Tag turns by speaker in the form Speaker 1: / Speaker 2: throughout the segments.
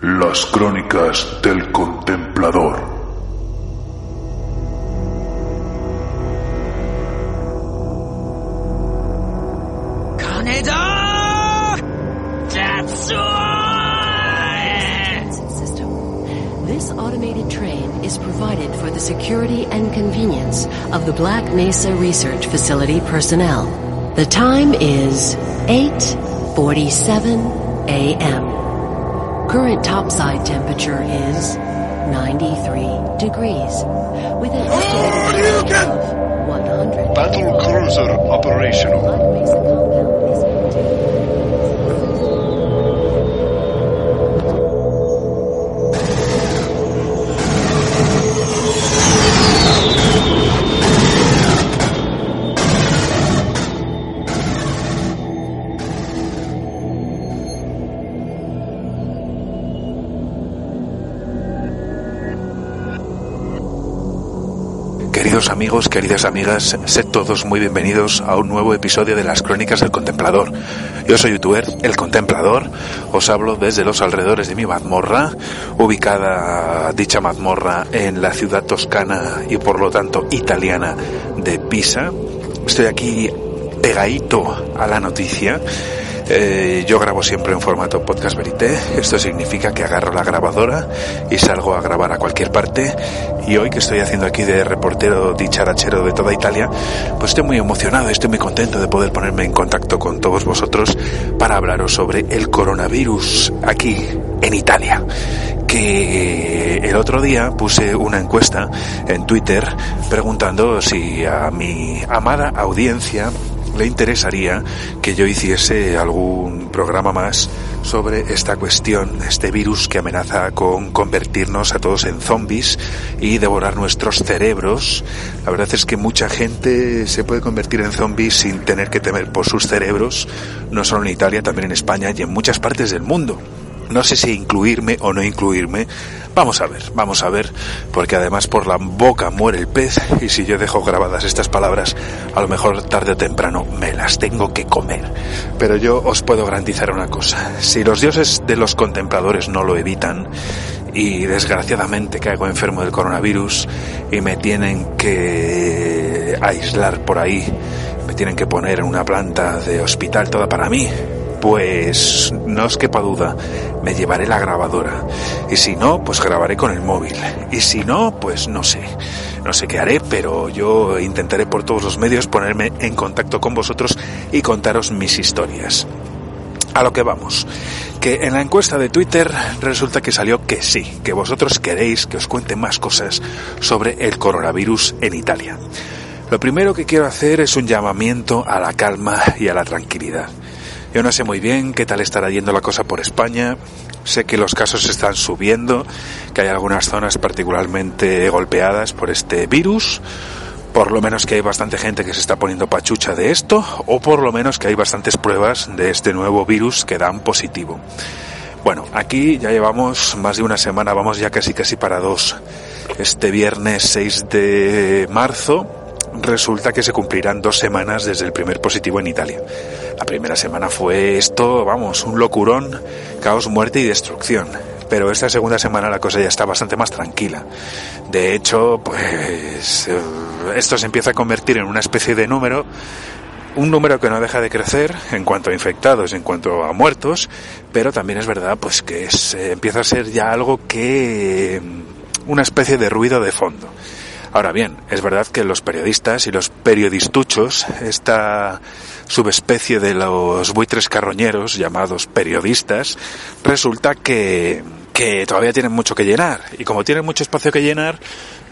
Speaker 1: Las crónicas del contemplador.
Speaker 2: Kaneda!
Speaker 3: system. This automated train is provided for the security and convenience of the Black Mesa Research Facility personnel. The time is 8:47 a.m. Current topside temperature is 93 degrees with an estimated time of 100.
Speaker 4: Battle cruiser operational.
Speaker 5: Amigos, queridas amigas, sed todos muy bienvenidos a un nuevo episodio de las Crónicas del Contemplador. Yo soy youtuber, El Contemplador, os hablo desde los alrededores de mi mazmorra, ubicada dicha mazmorra en la ciudad toscana y por lo tanto italiana de Pisa. Estoy aquí pegadito a la noticia. Eh, yo grabo siempre en formato podcast verité. Esto significa que agarro la grabadora y salgo a grabar a cualquier parte. Y hoy que estoy haciendo aquí de reportero dicharachero de toda Italia, pues estoy muy emocionado estoy muy contento de poder ponerme en contacto con todos vosotros para hablaros sobre el coronavirus aquí en Italia que el otro día puse una encuesta en Twitter preguntando si a mi amada audiencia le interesaría que yo hiciese algún programa más sobre esta cuestión, este virus que amenaza con convertirnos a todos en zombies y devorar nuestros cerebros. La verdad es que mucha gente se puede convertir en zombies sin tener que temer por sus cerebros, no solo en Italia, también en España y en muchas partes del mundo. No sé si incluirme o no incluirme. Vamos a ver, vamos a ver, porque además por la boca muere el pez y si yo dejo grabadas estas palabras, a lo mejor tarde o temprano me las tengo que comer. Pero yo os puedo garantizar una cosa, si los dioses de los contempladores no lo evitan y desgraciadamente caigo enfermo del coronavirus y me tienen que aislar por ahí, me tienen que poner en una planta de hospital toda para mí, pues no os quepa duda, me llevaré la grabadora. Y si no, pues grabaré con el móvil. Y si no, pues no sé. No sé qué haré, pero yo intentaré por todos los medios ponerme en contacto con vosotros y contaros mis historias. A lo que vamos, que en la encuesta de Twitter resulta que salió que sí, que vosotros queréis que os cuente más cosas sobre el coronavirus en Italia. Lo primero que quiero hacer es un llamamiento a la calma y a la tranquilidad. Yo no sé muy bien qué tal estará yendo la cosa por España. Sé que los casos están subiendo, que hay algunas zonas particularmente golpeadas por este virus. Por lo menos que hay bastante gente que se está poniendo pachucha de esto, o por lo menos que hay bastantes pruebas de este nuevo virus que dan positivo. Bueno, aquí ya llevamos más de una semana, vamos ya casi casi para dos. Este viernes 6 de marzo resulta que se cumplirán dos semanas desde el primer positivo en Italia. La primera semana fue esto, vamos, un locurón, caos, muerte y destrucción. Pero esta segunda semana la cosa ya está bastante más tranquila. De hecho, pues eh, esto se empieza a convertir en una especie de número un número que no deja de crecer en cuanto a infectados, en cuanto a muertos, pero también es verdad pues que es, empieza a ser ya algo que una especie de ruido de fondo. Ahora bien, es verdad que los periodistas y los periodistuchos, esta subespecie de los buitres carroñeros llamados periodistas, resulta que, que todavía tienen mucho que llenar. Y como tienen mucho espacio que llenar,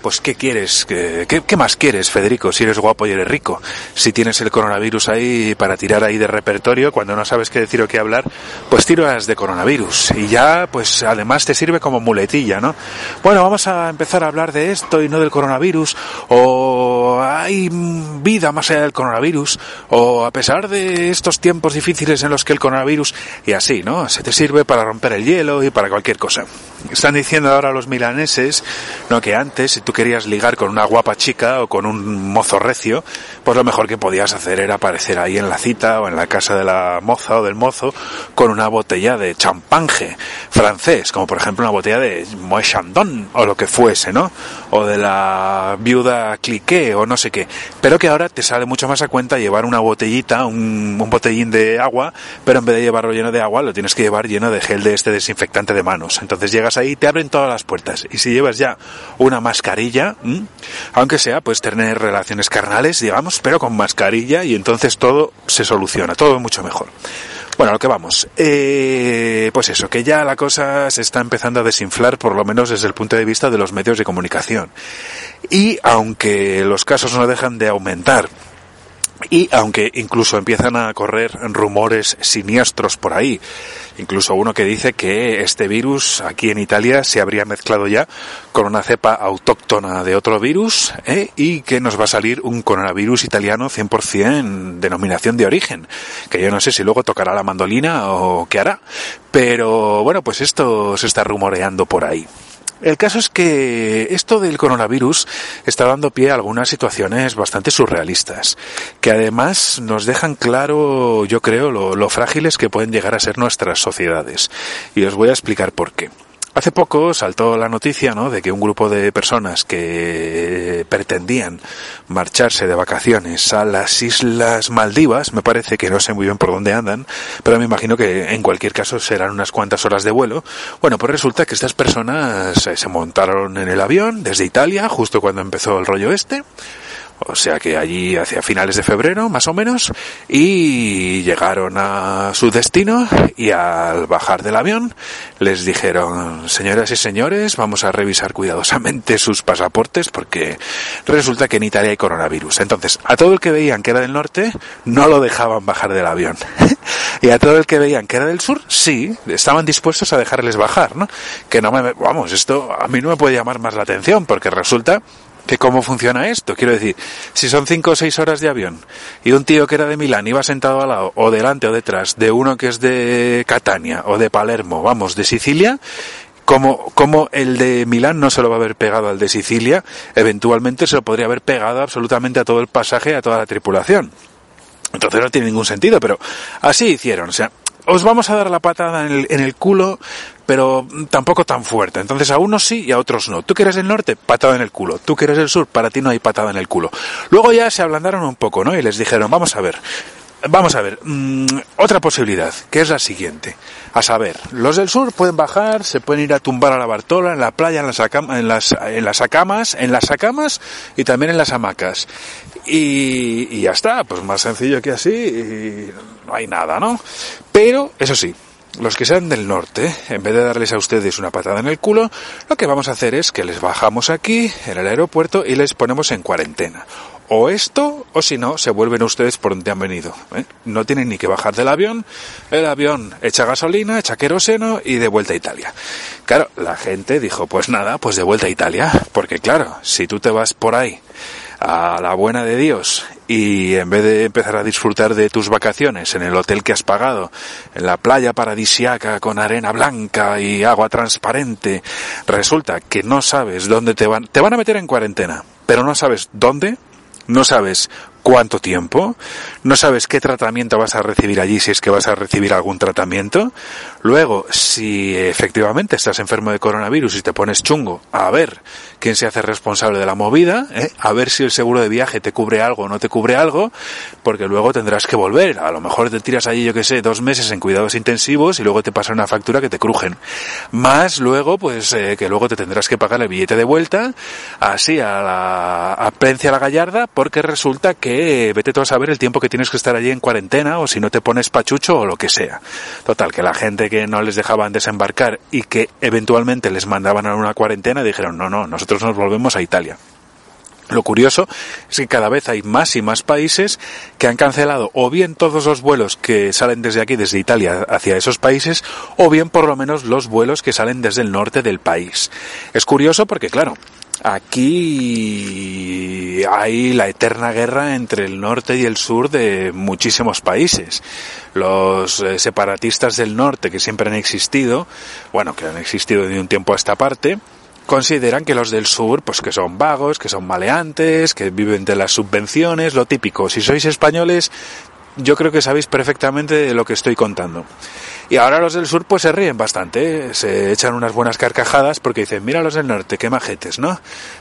Speaker 5: pues ¿qué quieres? ¿Qué, qué, más quieres, Federico? Si eres guapo y eres rico. Si tienes el coronavirus ahí para tirar ahí de repertorio, cuando no sabes qué decir o qué hablar, pues tiras de coronavirus. Y ya, pues además te sirve como muletilla, ¿no? Bueno, vamos a empezar a hablar de esto y no del coronavirus. O hay vida más allá del coronavirus. O a pesar de estos tiempos difíciles en los que el coronavirus... Y así, ¿no? Se te sirve para romper el hielo y para cualquier cosa. Están diciendo ahora los milaneses, no que antes, si tú querías ligar con una guapa chica o con un mozo recio, pues lo mejor que podías hacer era aparecer ahí en la cita o en la casa de la moza o del mozo con una botella de champanje francés, como por ejemplo una botella de Moët Chandon o lo que fuese, ¿no? O de la viuda Cliquet o no sé qué. Pero que ahora te sale mucho más a cuenta llevar una botellita, un, un botellín de agua, pero en vez de llevarlo lleno de agua, lo tienes que llevar lleno de gel de este desinfectante de manos. Entonces llegas ahí te abren todas las puertas. Y si llevas ya una mascarilla, aunque sea, pues tener relaciones carnales, digamos, pero con mascarilla y entonces todo se soluciona, todo mucho mejor. Bueno, lo que vamos. Eh, pues eso, que ya la cosa se está empezando a desinflar, por lo menos desde el punto de vista de los medios de comunicación. Y aunque los casos no dejan de aumentar, y aunque incluso empiezan a correr rumores siniestros por ahí, incluso uno que dice que este virus aquí en Italia se habría mezclado ya con una cepa autóctona de otro virus ¿eh? y que nos va a salir un coronavirus italiano 100% denominación de origen, que yo no sé si luego tocará la mandolina o qué hará, pero bueno, pues esto se está rumoreando por ahí. El caso es que esto del coronavirus está dando pie a algunas situaciones bastante surrealistas, que además nos dejan claro, yo creo, lo, lo frágiles que pueden llegar a ser nuestras sociedades. Y os voy a explicar por qué. Hace poco saltó la noticia, ¿no? De que un grupo de personas que pretendían marcharse de vacaciones a las Islas Maldivas, me parece que no sé muy bien por dónde andan, pero me imagino que en cualquier caso serán unas cuantas horas de vuelo. Bueno, pues resulta que estas personas se montaron en el avión desde Italia, justo cuando empezó el rollo este, o sea que allí hacia finales de febrero, más o menos, y llegaron a su destino y al bajar del avión les dijeron, señoras y señores, vamos a revisar cuidadosamente sus pasaportes porque resulta que en Italia hay coronavirus. Entonces, a todo el que veían que era del norte, no lo dejaban bajar del avión. y a todo el que veían que era del sur, sí, estaban dispuestos a dejarles bajar, ¿no? Que no me, vamos, esto a mí no me puede llamar más la atención porque resulta que cómo funciona esto. Quiero decir, si son cinco o seis horas de avión y un tío que era de Milán iba sentado al lado, o delante o detrás, de uno que es de Catania o de Palermo, vamos, de Sicilia, como, como el de Milán no se lo va a haber pegado al de Sicilia, eventualmente se lo podría haber pegado absolutamente a todo el pasaje, a toda la tripulación. Entonces no tiene ningún sentido, pero así hicieron. O sea, os vamos a dar la patada en el, en el culo, pero tampoco tan fuerte. Entonces a unos sí y a otros no. Tú que eres del norte, patada en el culo. Tú que eres del sur, para ti no hay patada en el culo. Luego ya se ablandaron un poco, ¿no? Y les dijeron, vamos a ver. Vamos a ver, mmm, otra posibilidad, que es la siguiente. A saber, los del sur pueden bajar, se pueden ir a tumbar a la Bartola, en la playa, en las, en las, en las acamas, en las acamas y también en las hamacas. Y, ya está, pues más sencillo que así, no hay nada, ¿no? Pero, eso sí, los que sean del norte, en vez de darles a ustedes una patada en el culo, lo que vamos a hacer es que les bajamos aquí, en el aeropuerto, y les ponemos en cuarentena. O esto, o si no, se vuelven ustedes por donde han venido. ¿eh? No tienen ni que bajar del avión, el avión echa gasolina, echa queroseno y de vuelta a Italia. Claro, la gente dijo, pues nada, pues de vuelta a Italia, porque claro, si tú te vas por ahí a la buena de Dios y en vez de empezar a disfrutar de tus vacaciones en el hotel que has pagado, en la playa paradisiaca con arena blanca y agua transparente, resulta que no sabes dónde te van, te van a meter en cuarentena, pero no sabes dónde, no sabes cuánto tiempo, no sabes qué tratamiento vas a recibir allí, si es que vas a recibir algún tratamiento. Luego, si efectivamente estás enfermo de coronavirus y te pones chungo, a ver quién se hace responsable de la movida, ¿eh? a ver si el seguro de viaje te cubre algo o no te cubre algo, porque luego tendrás que volver. A lo mejor te tiras allí, yo que sé, dos meses en cuidados intensivos y luego te pasa una factura que te crujen. Más luego, pues, eh, que luego te tendrás que pagar el billete de vuelta, así a la, a la Gallarda, porque resulta que vete tú a saber el tiempo que tienes que estar allí en cuarentena o si no te pones pachucho o lo que sea. Total, que la gente que no les dejaban desembarcar y que eventualmente les mandaban a una cuarentena dijeron, no, no, nosotros nos volvemos a Italia. Lo curioso es que cada vez hay más y más países que han cancelado o bien todos los vuelos que salen desde aquí, desde Italia, hacia esos países, o bien por lo menos los vuelos que salen desde el norte del país. Es curioso porque, claro, aquí hay la eterna guerra entre el norte y el sur de muchísimos países. Los eh, separatistas del norte que siempre han existido, bueno, que han existido de un tiempo a esta parte, consideran que los del sur, pues que son vagos, que son maleantes, que viven de las subvenciones, lo típico. Si sois españoles, yo creo que sabéis perfectamente de lo que estoy contando. Y ahora los del sur pues se ríen bastante, ¿eh? se echan unas buenas carcajadas porque dicen, mira los del norte, qué majetes, ¿no?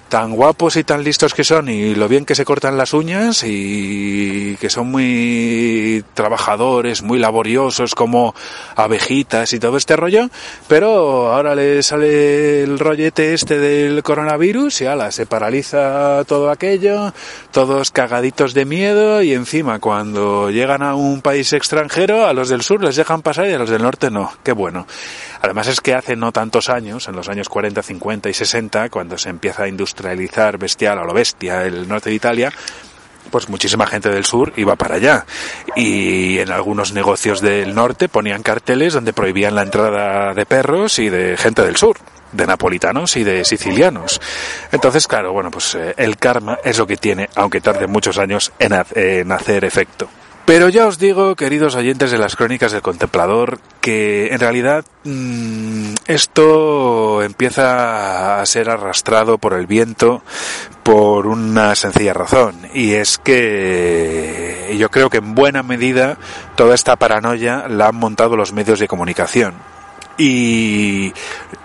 Speaker 5: Tan guapos y tan listos que son y lo bien que se cortan las uñas y que son muy trabajadores, muy laboriosos como abejitas y todo este rollo, pero ahora le sale el rollete este del coronavirus y ala, se paraliza todo aquello, todos cagaditos de miedo y encima cuando llegan a un país extranjero a los del sur les dejan pasar y a los del norte no, qué bueno. Además es que hace no tantos años, en los años 40, 50 y 60, cuando se empieza a industrializar bestial a lo bestia el norte de Italia, pues muchísima gente del sur iba para allá. Y en algunos negocios del norte ponían carteles donde prohibían la entrada de perros y de gente del sur de napolitanos y de sicilianos. Entonces, claro, bueno, pues eh, el karma es lo que tiene, aunque tarde muchos años en, en hacer efecto. Pero ya os digo, queridos oyentes de las crónicas del contemplador, que en realidad mmm, esto empieza a ser arrastrado por el viento por una sencilla razón, y es que yo creo que en buena medida toda esta paranoia la han montado los medios de comunicación. Y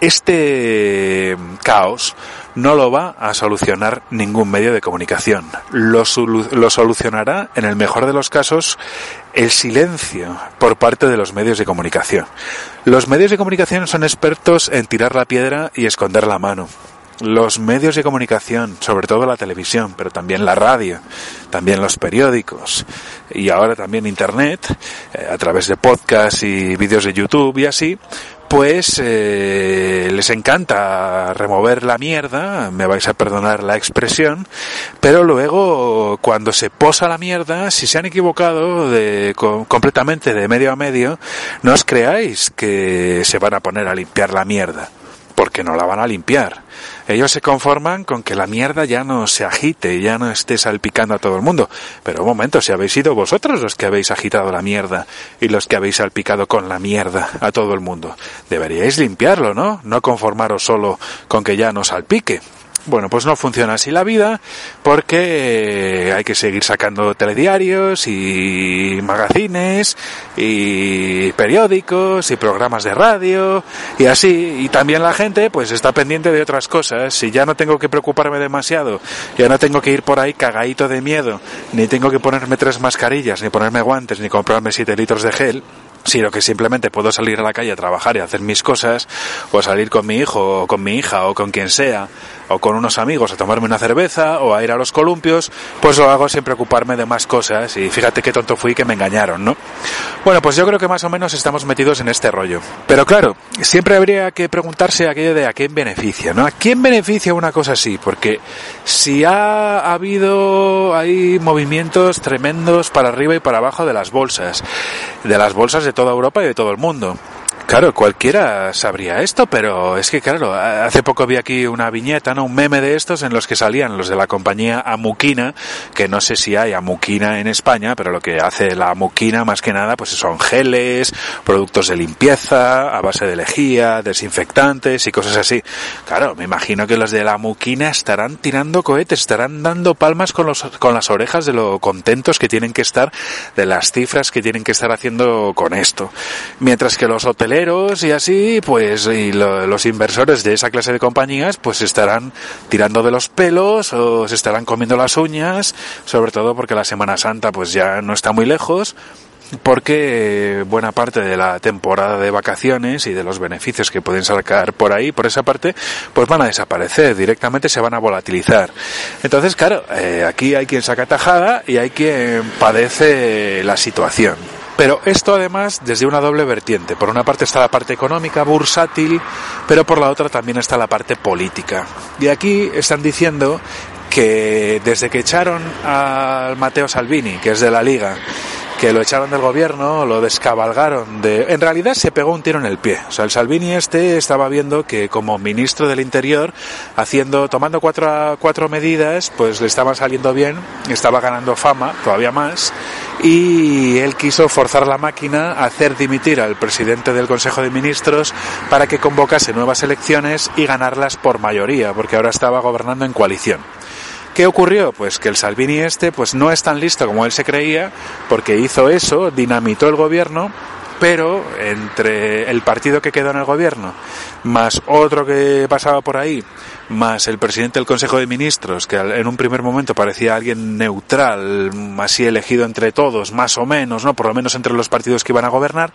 Speaker 5: este caos no lo va a solucionar ningún medio de comunicación. Lo, lo, solucionará, en el mejor de los casos, el silencio por parte de los medios de comunicación. Los medios de comunicación son expertos en tirar la piedra y esconder la mano. Los medios de comunicación, sobre todo la televisión, pero también la radio, también los periódicos y ahora también Internet, eh, a través de podcasts y vídeos de YouTube y así, pues eh, les encanta remover la mierda, me vais a perdonar la expresión, pero luego cuando se posa la mierda, si se han equivocado de, completamente de medio a medio, no os creáis que se van a poner a limpiar la mierda, porque no la van a limpiar. Ellos se conforman con que la mierda ya no se agite, ya no esté salpicando a todo el mundo. Pero un momento, si habéis sido vosotros los que habéis agitado la mierda y los que habéis salpicado con la mierda a todo el mundo, deberíais limpiarlo, ¿no? No conformaros solo con que ya no salpique. Bueno, pues no funciona así la vida porque hay que seguir sacando telediarios y magazines y periódicos y programas de radio y así. Y también la gente pues está pendiente de otras cosas. Si ya no tengo que preocuparme demasiado, ya no tengo que ir por ahí cagadito de miedo, ni tengo que ponerme tres mascarillas, ni ponerme guantes, ni comprarme siete litros de gel, sino que simplemente puedo salir a la calle a trabajar y hacer mis cosas, o salir con mi hijo, o con mi hija, o con quien sea, o con unos amigos a tomarme una cerveza, o a ir a los columpios, pues lo hago sin preocuparme de más cosas, y fíjate qué tonto fui que me engañaron, ¿no? Bueno, pues yo creo que más o menos estamos metidos en este rollo. Pero claro, siempre habría que preguntarse aquello de a quién beneficia, ¿no? ¿A quién beneficia una cosa así? Porque si ha habido ahí movimientos tremendos para arriba y para abajo de las bolsas, de las bolsas de toda Europa y de todo el mundo. Claro, cualquiera sabría esto, pero es que claro, hace poco vi aquí una viñeta, ¿no? Un meme de estos en los que salían los de la compañía Amuquina, que no sé si hay Amuquina en España, pero lo que hace la Amuquina más que nada, pues son geles, productos de limpieza, a base de lejía, desinfectantes y cosas así. Claro, me imagino que los de la Amuquina estarán tirando cohetes, estarán dando palmas con los, con las orejas de lo contentos que tienen que estar, de las cifras que tienen que estar haciendo con esto. Mientras que los hoteleros y así, pues, y lo, los inversores de esa clase de compañías, pues estarán tirando de los pelos o se estarán comiendo las uñas, sobre todo porque la Semana Santa, pues ya no está muy lejos porque buena parte de la temporada de vacaciones y de los beneficios que pueden sacar por ahí, por esa parte, pues van a desaparecer, directamente se van a volatilizar. Entonces, claro, eh, aquí hay quien saca tajada y hay quien padece la situación. Pero esto además desde una doble vertiente. Por una parte está la parte económica, bursátil, pero por la otra también está la parte política. Y aquí están diciendo que desde que echaron al Mateo Salvini, que es de la Liga, que lo echaron del gobierno, lo descabalgaron de... En realidad se pegó un tiro en el pie. O sea, el Salvini este estaba viendo que como ministro del Interior, haciendo, tomando cuatro, cuatro medidas, pues le estaban saliendo bien, estaba ganando fama, todavía más, y él quiso forzar la máquina a hacer dimitir al presidente del Consejo de Ministros para que convocase nuevas elecciones y ganarlas por mayoría, porque ahora estaba gobernando en coalición. ¿Qué ocurrió? Pues que el Salvini este pues no es tan listo como él se creía, porque hizo eso, dinamitó el gobierno, pero entre el partido que quedó en el gobierno más otro que pasaba por ahí, más el presidente del Consejo de Ministros, que en un primer momento parecía alguien neutral, así elegido entre todos, más o menos, ¿no? Por lo menos entre los partidos que iban a gobernar,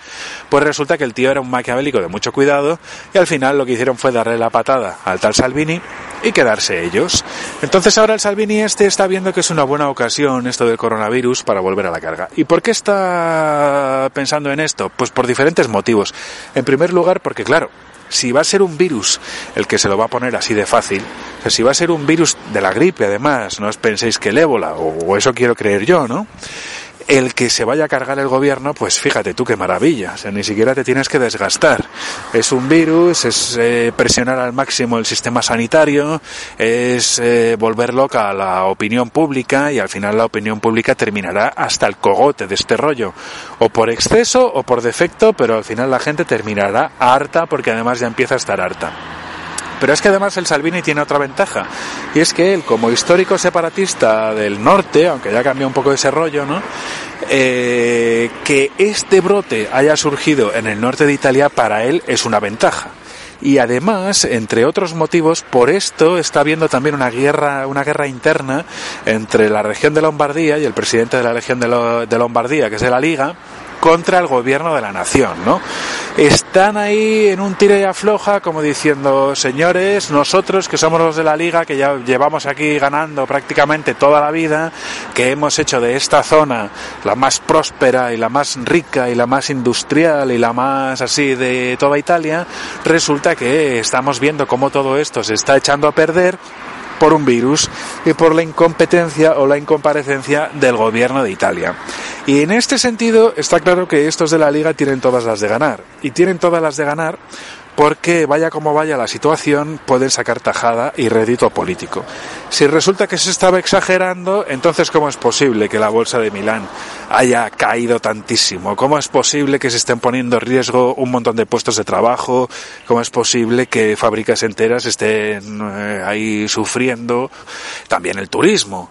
Speaker 5: pues resulta que el tío era un maquiavélico de mucho cuidado y al final lo que hicieron fue darle la patada al tal Salvini y quedarse ellos. Entonces ahora el Salvini este está viendo que es una buena ocasión esto del coronavirus para volver a la carga. ¿Y por qué está pensando en esto? Pues por diferentes motivos. En primer lugar, porque claro, si va a ser un virus el que se lo va a poner así de fácil, si va a ser un virus de la gripe además, no os penséis que el ébola, o eso quiero creer yo, ¿no? El que se vaya a cargar el gobierno, pues fíjate tú qué maravilla, o sea, ni siquiera te tienes que desgastar. Es un virus, es eh, presionar al máximo el sistema sanitario, es eh, volver loca a la opinión pública y al final la opinión pública terminará hasta el cogote de este rollo, o por exceso o por defecto, pero al final la gente terminará harta porque además ya empieza a estar harta. Pero es que además el Salvini tiene otra ventaja, y es que él, como histórico separatista del norte, aunque ya cambió un poco ese rollo, ¿no? Eh, que este brote haya surgido en el norte de Italia para él es una ventaja y además, entre otros motivos, por esto está habiendo también una guerra, una guerra interna entre la región de Lombardía y el presidente de la región de, de Lombardía, que es de la Liga, contra el gobierno de la nación, ¿no? Están ahí en un tire y afloja como diciendo, señores, nosotros que somos los de la liga, que ya llevamos aquí ganando prácticamente toda la vida, que hemos hecho de esta zona la más próspera y la más rica y la más industrial y la más así de toda Italia, resulta que estamos viendo cómo todo esto se está echando a perder por un virus y por la incompetencia o la incomparecencia del gobierno de Italia. Y en este sentido está claro que estos de la liga tienen todas las de ganar. Y tienen todas las de ganar porque vaya como vaya la situación, pueden sacar tajada y rédito político. Si resulta que se estaba exagerando, entonces ¿cómo es posible que la bolsa de Milán haya caído tantísimo? ¿Cómo es posible que se estén poniendo en riesgo un montón de puestos de trabajo? ¿Cómo es posible que fábricas enteras estén eh, ahí sufriendo? También el turismo.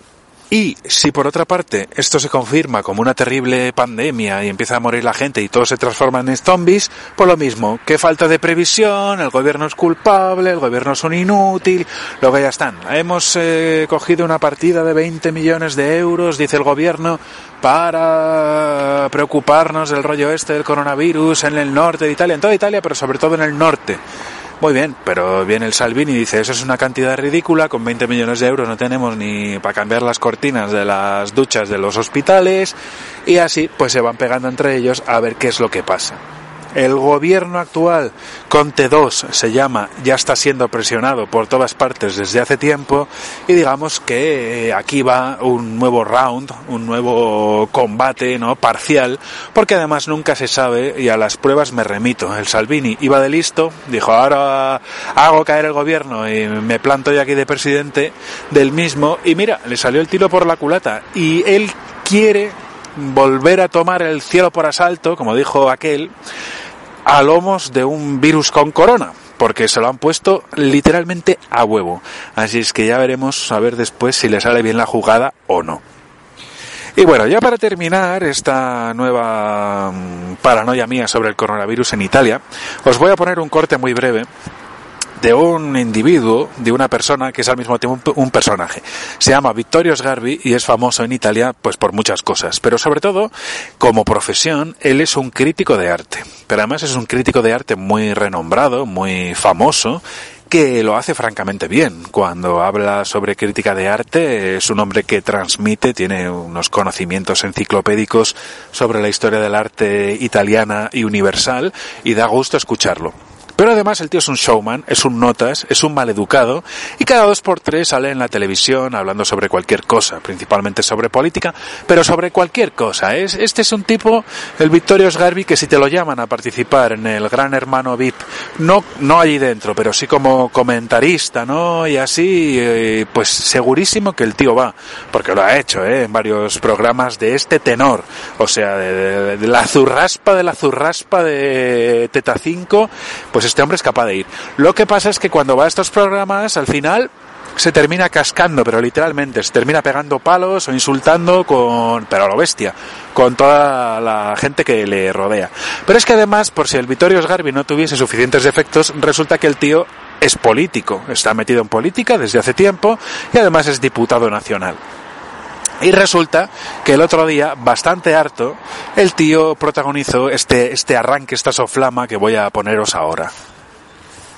Speaker 5: Y si por otra parte esto se confirma como una terrible pandemia y empieza a morir la gente y todos se transforman en zombies, pues lo mismo, que falta de previsión, el gobierno es culpable, el gobierno es un inútil, luego ya están. Hemos eh, cogido una partida de 20 millones de euros, dice el gobierno, para preocuparnos del rollo este del coronavirus en el norte de Italia, en toda Italia, pero sobre todo en el norte. Muy bien, pero viene el Salvini y dice, eso es una cantidad ridícula, con 20 millones de euros no tenemos ni para cambiar las cortinas de las duchas de los hospitales y así pues se van pegando entre ellos a ver qué es lo que pasa. El gobierno actual, Conte 2 se llama, ya está siendo presionado por todas partes desde hace tiempo y digamos que eh, aquí va un nuevo round, un nuevo combate, ¿no? parcial, porque además nunca se sabe y a las pruebas me remito. El Salvini iba de listo, dijo, "Ahora hago caer el gobierno y me planto yo aquí de presidente del mismo" y mira, le salió el tiro por la culata y él quiere volver a tomar el cielo por asalto, como dijo aquel, a lomos de un virus con corona, porque se lo han puesto literalmente a huevo. Así es que ya veremos a ver después si le sale bien la jugada o no. Y bueno, ya para terminar esta nueva mm, paranoia mía sobre el coronavirus en Italia, os voy a poner un corte muy breve de un individuo, de una persona que es al mismo tiempo un personaje. Se llama Vittorio Sgarbi y es famoso en Italia pues por muchas cosas, pero sobre todo como profesión él es un crítico de arte. Pero además es un crítico de arte muy renombrado, muy famoso que lo hace francamente bien. Cuando habla sobre crítica de arte, es un hombre que transmite, tiene unos conocimientos enciclopédicos sobre la historia del arte italiana y universal y da gusto escucharlo. Pero además el tío es un showman, es un notas, es un maleducado y cada dos por tres sale en la televisión hablando sobre cualquier cosa, principalmente sobre política, pero sobre cualquier cosa. Es, este es un tipo, el Victorio Sgarbi, que si te lo llaman a participar en el Gran Hermano VIP, no, no allí dentro, pero sí como comentarista, ¿no? Y así, eh, pues segurísimo que el tío va, porque lo ha hecho, ¿eh? En varios programas de este tenor, o sea, de, de la zurraspa de la zurraspa de Teta 5, pues este hombre es capaz de ir. Lo que pasa es que cuando va a estos programas, al final se termina cascando, pero literalmente, se termina pegando palos o insultando con, pero a lo bestia, con toda la gente que le rodea. Pero es que además, por si el Vittorio Sgarbi no tuviese suficientes defectos, resulta que el tío es político, está metido en política desde hace tiempo y además es diputado nacional. Y resulta que el otro día, bastante harto, el tío protagonizó este, este arranque, esta soflama que voy a poneros ahora.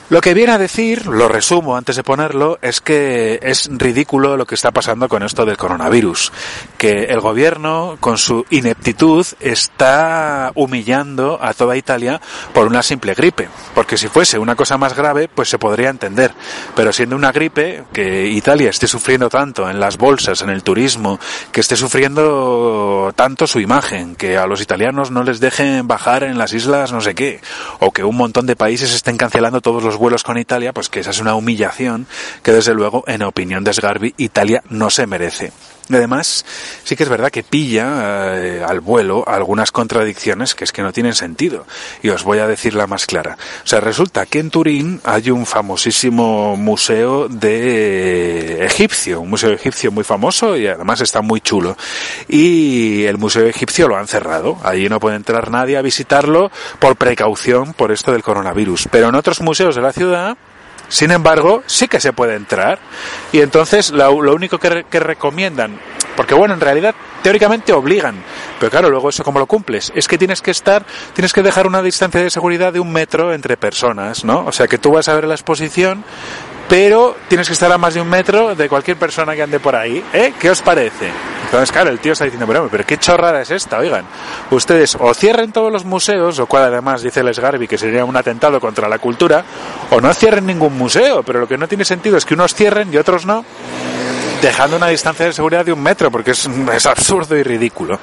Speaker 5: Lo que viene a decir, lo resumo antes de ponerlo, es que es ridículo lo que está pasando con esto del coronavirus. Que el gobierno, con su ineptitud, está humillando a toda Italia por una simple gripe. Porque si fuese una cosa más grave, pues se podría entender. Pero siendo una gripe, que Italia esté sufriendo tanto en las bolsas, en el turismo, que esté sufriendo tanto su imagen, que a los italianos no les dejen bajar en las islas no sé qué, o que un montón de países estén cancelando todos los vuelos con Italia, pues que esa es una humillación que desde luego, en opinión de Sgarbi, Italia no se merece. Además, sí que es verdad que pilla eh, al vuelo algunas contradicciones que es que no tienen sentido. Y os voy a decir la más clara. O sea, resulta que en Turín hay un famosísimo museo de egipcio, un museo egipcio muy famoso y además está muy chulo. Y el museo egipcio lo han cerrado. Allí no puede entrar nadie a visitarlo por precaución por esto del coronavirus. Pero en otros museos de la ciudad sin embargo, sí que se puede entrar. Y entonces lo, lo único que, que recomiendan, porque bueno, en realidad teóricamente obligan, pero claro, luego eso cómo lo cumples, es que tienes que estar, tienes que dejar una distancia de seguridad de un metro entre personas, ¿no? O sea que tú vas a ver la exposición, pero tienes que estar a más de un metro de cualquier persona que ande por ahí, ¿eh? ¿Qué os parece? Entonces, claro, el tío está diciendo, pero, pero qué chorrada es esta, oigan. Ustedes o cierren todos los museos, lo cual además dice Les Garbi que sería un atentado contra la cultura, o no cierren ningún museo, pero lo que no tiene sentido es que unos cierren y otros no, dejando una distancia de seguridad de un metro, porque es, es absurdo y ridículo.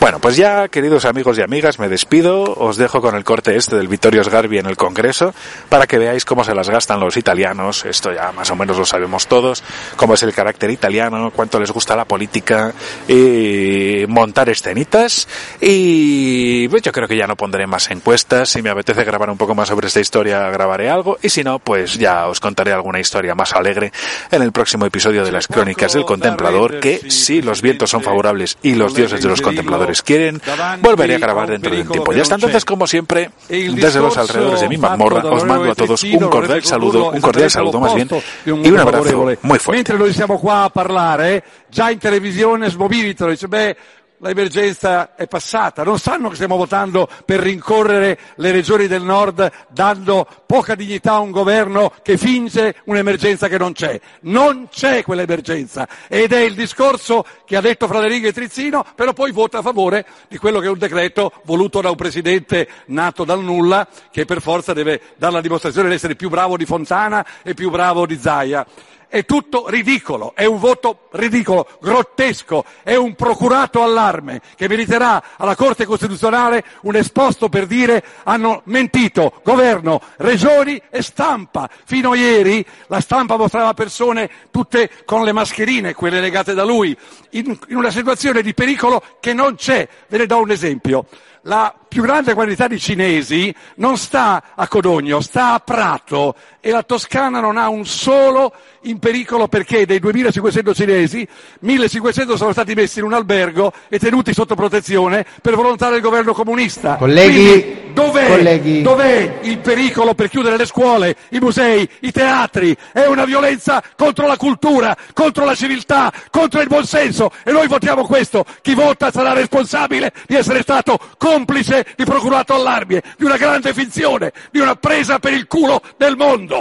Speaker 5: Bueno, pues ya, queridos amigos y amigas, me despido. Os dejo con el corte este del Vittorio Sgarbi en el Congreso para que veáis cómo se las gastan los italianos. Esto ya más o menos lo sabemos todos. Cómo es el carácter italiano, cuánto les gusta la política y montar escenitas. Y pues yo creo que ya no pondré más encuestas. Si me apetece grabar un poco más sobre esta historia, grabaré algo. Y si no, pues ya os contaré alguna historia más alegre en el próximo episodio de las Crónicas del Contemplador. Que si los vientos son favorables y los dioses de los contempladores quieren, volveré a grabar dentro de un tiempo. Ya está entonces, como siempre, desde los alrededores de mi mazmorra, os mando a todos un cordial saludo, un cordial saludo más bien, y un abrazo muy fuerte.
Speaker 2: Mentre noi siamo qua a parlare, eh, già in televisione smobilitano, dice beh, l'emergenza è passata, non sanno che stiamo votando per rincorrere le regioni del nord dando poca dignità a un governo che finge un'emergenza che non c'è. Non c'è quell'emergenza ed è il discorso che ha detto fra le righe Trizzino, però poi vota a favore di quello che è un decreto voluto da un presidente nato dal nulla che per forza deve dare la dimostrazione di essere più bravo di Fontana e più bravo di Zaia. È tutto ridicolo, è un voto ridicolo, grottesco, è un procurato allarme che meriterà alla Corte Costituzionale un esposto per dire hanno mentito governo, regioni e stampa. Fino a ieri la stampa mostrava persone tutte con le mascherine, quelle legate da lui, in, in una situazione di pericolo che non c'è. Ve ne do un esempio. La più grande quantità di cinesi non sta a Codogno, sta a Prato e la Toscana non ha un solo in pericolo perché dei 2500 cinesi 1500 sono stati messi in un albergo e tenuti sotto protezione per volontà del governo comunista.
Speaker 6: Colleghi,
Speaker 2: Quindi, dov'è,
Speaker 6: colleghi.
Speaker 2: dov'è il pericolo per chiudere le scuole, i musei, i teatri? È una violenza contro la cultura, contro la civiltà, contro il buonsenso e noi votiamo questo. Chi vota sarà responsabile di essere stato complice di procurato allarme, di una grande finzione, di una presa per il culo del mondo.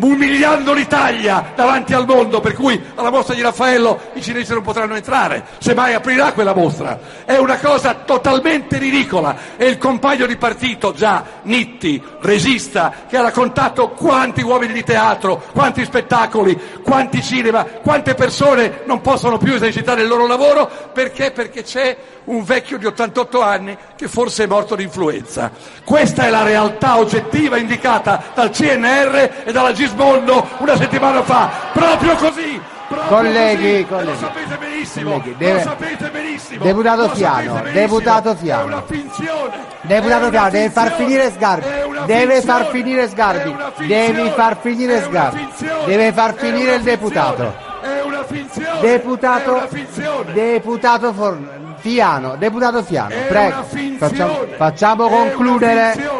Speaker 2: Umiliando l'Italia davanti al mondo, per cui alla mostra di Raffaello i cinesi non potranno entrare, se mai aprirà quella mostra. È una cosa totalmente ridicola e il compagno di partito, già Nitti, regista, che ha raccontato quanti uomini di teatro, quanti spettacoli, quanti cinema, quante persone non possono più esercitare il loro lavoro, perché? Perché c'è un vecchio di 88 anni che forse è morto di influenza. Questa è la realtà oggettiva indicata dal CNR e dalla Gismondo una settimana fa, proprio così. proprio
Speaker 6: Colleghi,
Speaker 2: così.
Speaker 6: colleghi.
Speaker 2: Lo sapete benissimo,
Speaker 6: Colleghi, deve-
Speaker 2: lo sapete benissimo.
Speaker 6: Deputato Fiano, deputato
Speaker 2: È
Speaker 6: Fiano.
Speaker 2: una finzione.
Speaker 6: Deputato
Speaker 2: È una
Speaker 6: Fiano, deve far finire Sgarbi.
Speaker 2: È
Speaker 6: Deve far finire Sgarbi.
Speaker 2: È.
Speaker 6: Devi far finire
Speaker 2: È
Speaker 6: Sgarbi. Deve far
Speaker 2: È
Speaker 6: finire il deputato.
Speaker 2: È una finzione. È
Speaker 6: Deputato,
Speaker 2: una finzione.
Speaker 6: deputato For- Fiano, deputato Fiano,
Speaker 2: È
Speaker 6: prego, facciamo, facciamo concludere,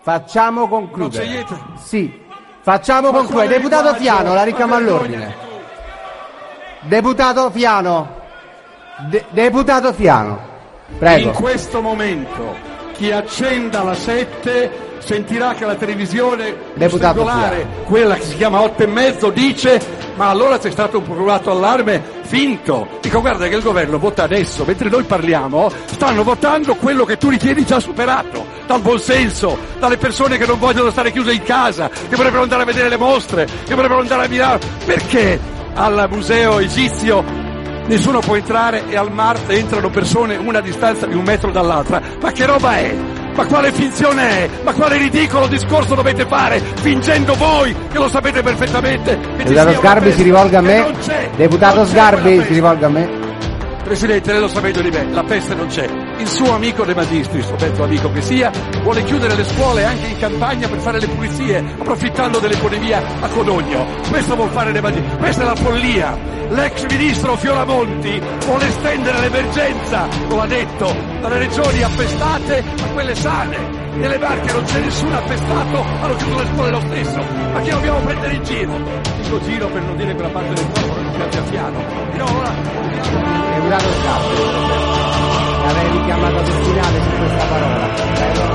Speaker 6: facciamo concludere. Sì, facciamo
Speaker 2: Ma
Speaker 6: concludere. Deputato? Fiano, la richiamo all'ordine. Deputato Fiano, De- deputato Fiano,
Speaker 2: In
Speaker 6: prego.
Speaker 2: questo momento chi accenda la 7 sentirà che la televisione
Speaker 6: Deputato
Speaker 2: singolare, quella che si chiama 8 e mezzo, dice ma allora c'è stato un procurato allarme finto. Dico guarda che il governo vota adesso, mentre noi parliamo, stanno votando quello che tu ritieni già superato, dal buonsenso, dalle persone che non vogliono stare chiuse in casa, che vorrebbero andare a vedere le mostre, che vorrebbero andare a Milano. Perché al museo egizio nessuno può entrare e al Mar entrano persone una distanza di un metro dall'altra. Ma che roba è? Ma quale finzione è? Ma quale ridicolo discorso dovete fare fingendo voi che lo sapete perfettamente?
Speaker 6: Deputato Sgarbi si rivolga a me. Deputato Sgarbi si rivolga a me.
Speaker 2: Presidente, lei lo sa meglio di me, la peste non c'è. Il suo amico De Magistris, o mezzo amico che sia, vuole chiudere le scuole anche in campagna per fare le pulizie, approfittando dell'epidemia a Codogno. Questo vuol fare De Magistris, questa è la follia. L'ex ministro Fioramonti vuole estendere l'emergenza, lo ha detto, dalle regioni appestate a quelle sane. Nelle Marche non c'è nessun appestato, hanno chiuso le scuole lo stesso. Ma che dobbiamo prendere in giro? Dico giro per non dire quella parte del corpo che mi piace a fiano. E no, ora,
Speaker 6: Deputato Sgarbi, L'avrei richiamata sul finale su questa parola. Prego.